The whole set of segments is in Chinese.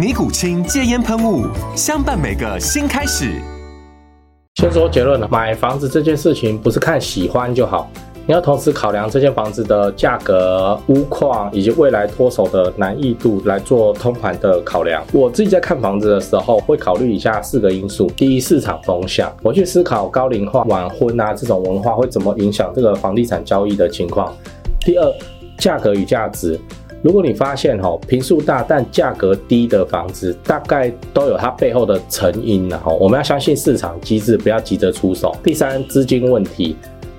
尼古清戒烟喷雾，相伴每个新开始。先说结论了，买房子这件事情不是看喜欢就好，你要同时考量这间房子的价格、屋况以及未来脱手的难易度来做通盘的考量。我自己在看房子的时候，会考虑以下四个因素：第一，市场风向，我去思考高龄化、晚婚啊这种文化会怎么影响这个房地产交易的情况；第二，价格与价值。如果你发现哈，坪数大但价格低的房子，大概都有它背后的成因了哈。我们要相信市场机制，不要急着出手。第三，资金问题，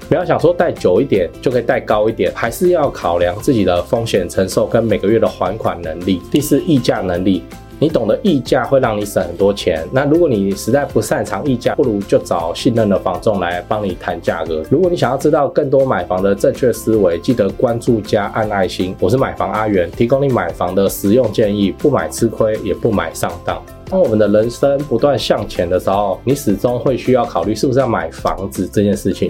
不要想说贷久一点就可以贷高一点，还是要考量自己的风险承受跟每个月的还款能力。第四，议价能力。你懂得议价会让你省很多钱。那如果你实在不擅长议价，不如就找信任的房仲来帮你谈价格。如果你想要知道更多买房的正确思维，记得关注加按爱心。我是买房阿元，提供你买房的实用建议，不买吃亏，也不买上当。当我们的人生不断向前的时候，你始终会需要考虑是不是要买房子这件事情。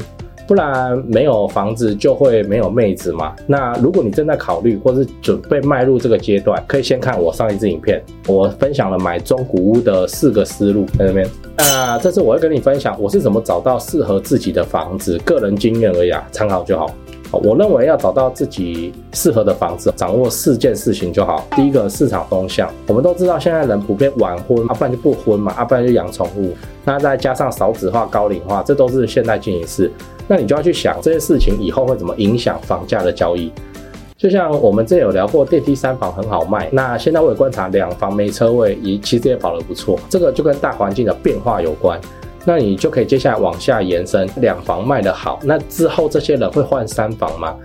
不然没有房子就会没有妹子嘛。那如果你正在考虑或是准备迈入这个阶段，可以先看我上一支影片，我分享了买中古屋的四个思路在那边。那这次我会跟你分享我是怎么找到适合自己的房子，个人经验而已啊，参考就好。我认为要找到自己适合的房子，掌握四件事情就好。第一个，市场风向，我们都知道现在人普遍晚婚，啊不然就不婚嘛，啊不然就养宠物。那再加上少子化、高龄化，这都是现代进行式。那你就要去想这些事情以后会怎么影响房价的交易。就像我们之前有聊过，电梯三房很好卖，那现在我也观察两房没车位，也其实也跑得不错。这个就跟大环境的变化有关。那你就可以接下来往下延伸，两房卖得好，那之后这些人会换三房吗？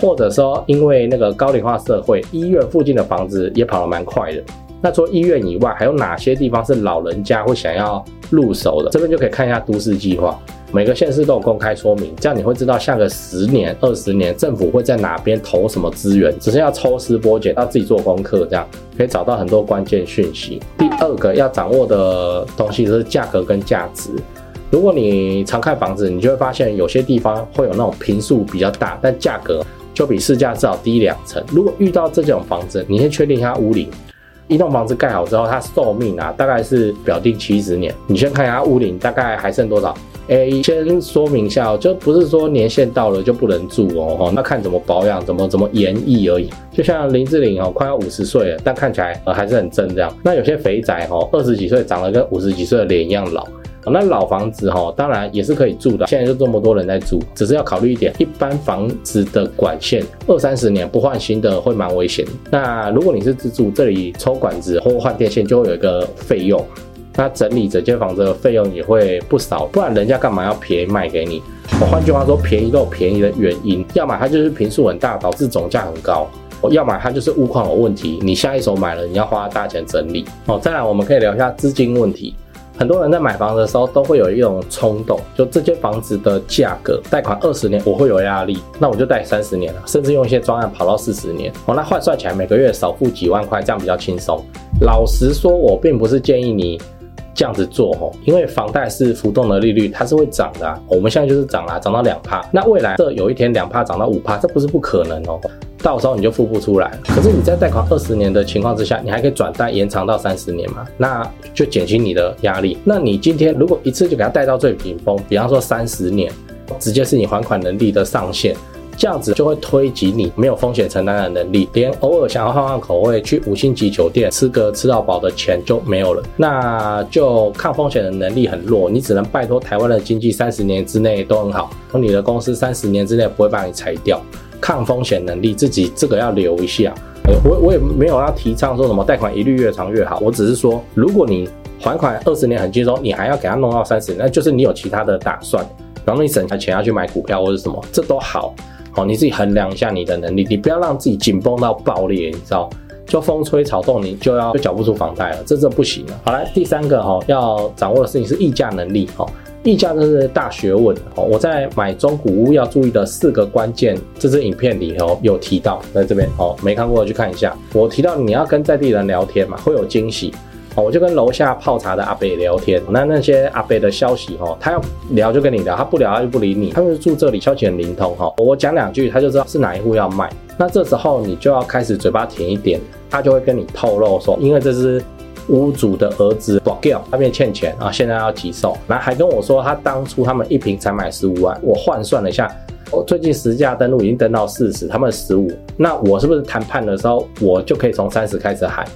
或者说，因为那个高龄化社会，医院附近的房子也跑得蛮快的。那除了医院以外，还有哪些地方是老人家会想要入手的？这边就可以看一下都市计划。每个县市都有公开说明，这样你会知道下个十年、二十年政府会在哪边投什么资源，只是要抽丝剥茧，要自己做功课，这样可以找到很多关键讯息。第二个要掌握的东西就是价格跟价值。如果你常看房子，你就会发现有些地方会有那种坪数比较大，但价格就比市价至少低两成。如果遇到这种房子，你先确定一下屋龄。一栋房子盖好之后，它寿命啊大概是表定七十年，你先看一下屋龄大概还剩多少。诶，先说明一下哦，就不是说年限到了就不能住哦，那看怎么保养，怎么怎么延役而已。就像林志玲哦，快要五十岁了，但看起来呃还是很正这样。那有些肥仔哦，二十几岁长得跟五十几岁的脸一样老。那老房子哈，当然也是可以住的。现在就这么多人在住，只是要考虑一点，一般房子的管线二三十年不换新的会蛮危险。那如果你是自住，这里抽管子或换电线就会有一个费用。那整理整间房子的费用也会不少，不然人家干嘛要便宜卖给你？我换句话说，便宜都有便宜的原因，要么它就是坪数很大，导致总价很高；要么它就是屋况有问题，你下一手买了，你要花大钱整理。哦，再来我们可以聊一下资金问题。很多人在买房的时候都会有一种冲动，就这间房子的价格，贷款二十年我会有压力，那我就贷三十年了，甚至用一些专案跑到四十年。哦，那换算起来每个月少付几万块，这样比较轻松。老实说，我并不是建议你。这样子做哦，因为房贷是浮动的利率，它是会涨的啊。我们现在就是涨啦，涨到两趴。那未来这有一天两趴涨到五趴，这不是不可能哦。到时候你就付不出来。可是你在贷款二十年的情况之下，你还可以转贷延长到三十年嘛？那就减轻你的压力。那你今天如果一次就给他贷到最顶峰，比方说三十年，直接是你还款能力的上限。这样子就会推及你没有风险承担的能力，连偶尔想要换换口味去五星级酒店吃个吃到饱的钱就没有了，那就抗风险的能力很弱，你只能拜托台湾的经济三十年之内都很好，你的公司三十年之内不会把你裁掉，抗风险能力自己这个要留一下。我我也没有要提倡说什么贷款一律越长越好，我只是说如果你还款二十年很轻松，你还要给他弄到三十年，那就是你有其他的打算，然后你省下钱要去买股票或者什么，这都好。好，你自己衡量一下你的能力，你不要让自己紧绷到爆裂，你知道？就风吹草动，你就要就缴不出房贷了，这这不行了。好了，第三个哈，要掌握的事情是议价能力。哈，议价真是大学问。哦，我在买中古屋要注意的四个关键，这支影片里头有提到，在这边哦，没看过的去看一下。我提到你要跟在地人聊天嘛，会有惊喜。我就跟楼下泡茶的阿伯聊天，那那些阿伯的消息哈，他要聊就跟你聊，他不聊他就不理你。他们住这里，消息很灵通哈，我讲两句他就知道是哪一户要卖。那这时候你就要开始嘴巴甜一点，他就会跟你透露说，因为这是屋主的儿子保掉，他面欠钱啊，现在要急售，然后还跟我说他当初他们一坪才买十五万，我换算了一下，我最近实价登录已经登到四十，他们十五，那我是不是谈判的时候我就可以从三十开始喊？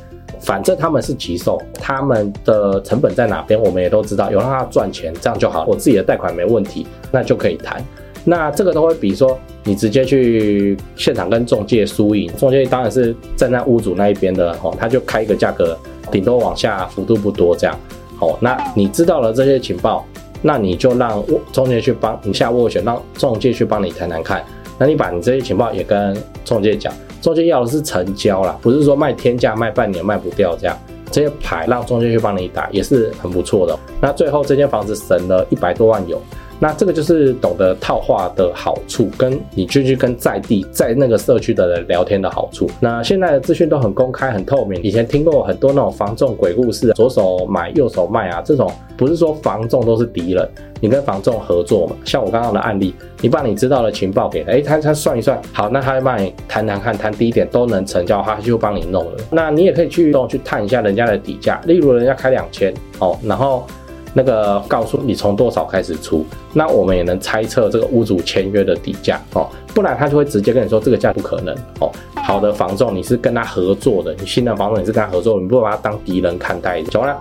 反正他们是急售，他们的成本在哪边，我们也都知道，有让他赚钱，这样就好。我自己的贷款没问题，那就可以谈。那这个都会比说你直接去现场跟中介输赢，中介当然是站在屋主那一边的哦，他就开一个价格，顶多往下幅度不多这样。哦，那你知道了这些情报，那你就让中介去帮你下斡旋，让中介去帮你谈谈看。那你把你这些情报也跟中介讲。中介要的是成交啦，不是说卖天价卖半年卖不掉这样，这些牌让中介去帮你打也是很不错的。那最后这间房子省了一百多万有。那这个就是懂得套话的好处，跟你继续跟在地在那个社区的人聊天的好处。那现在的资讯都很公开、很透明。以前听过很多那种房仲鬼故事，左手买右手卖啊，这种不是说房仲都是敌人，你跟房仲合作嘛。像我刚刚的案例，你把你知道的情报给他，诶，他他算一算，好，那他会帮你谈谈看，谈低一点都能成交，他就帮你弄了。那你也可以去动去探一下人家的底价，例如人家开两千哦，然后。那个告诉你从多少开始出，那我们也能猜测这个屋主签约的底价哦，不然他就会直接跟你说这个价不可能哦。好的房仲，你是跟他合作的，你信任房仲，你是跟他合作，你不把他当敌人看待。讲完了，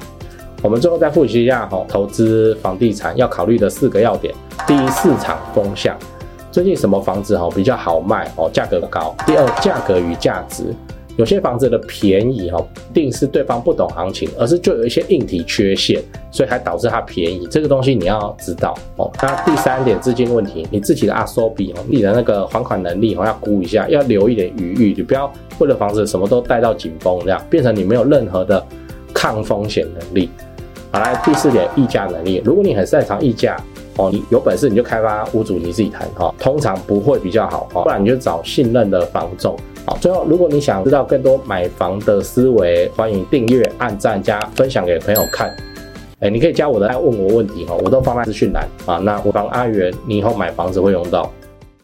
我们最后再复习一下哈，投资房地产要考虑的四个要点：第一，市场风向，最近什么房子哈比较好卖哦，价格高；第二，价格与价值。有些房子的便宜哈，一定是对方不懂行情，而是就有一些硬体缺陷，所以还导致它便宜。这个东西你要知道哦。那第三点资金问题，你自己的阿收比哦，你的那个还款能力哦要估一下，要留一点余裕，你不要为了房子什么都带到紧绷这样，变成你没有任何的抗风险能力。好，来第四点议价能力，如果你很擅长议价哦，你有本事你就开发屋主你自己谈哈，通常不会比较好哦，不然你就找信任的房仲。好，最后，如果你想知道更多买房的思维，欢迎订阅、按赞、加分享给朋友看。哎，你可以加我的来问我问题哦，我都放在资讯栏啊。那我帮阿元，你以后买房子会用到。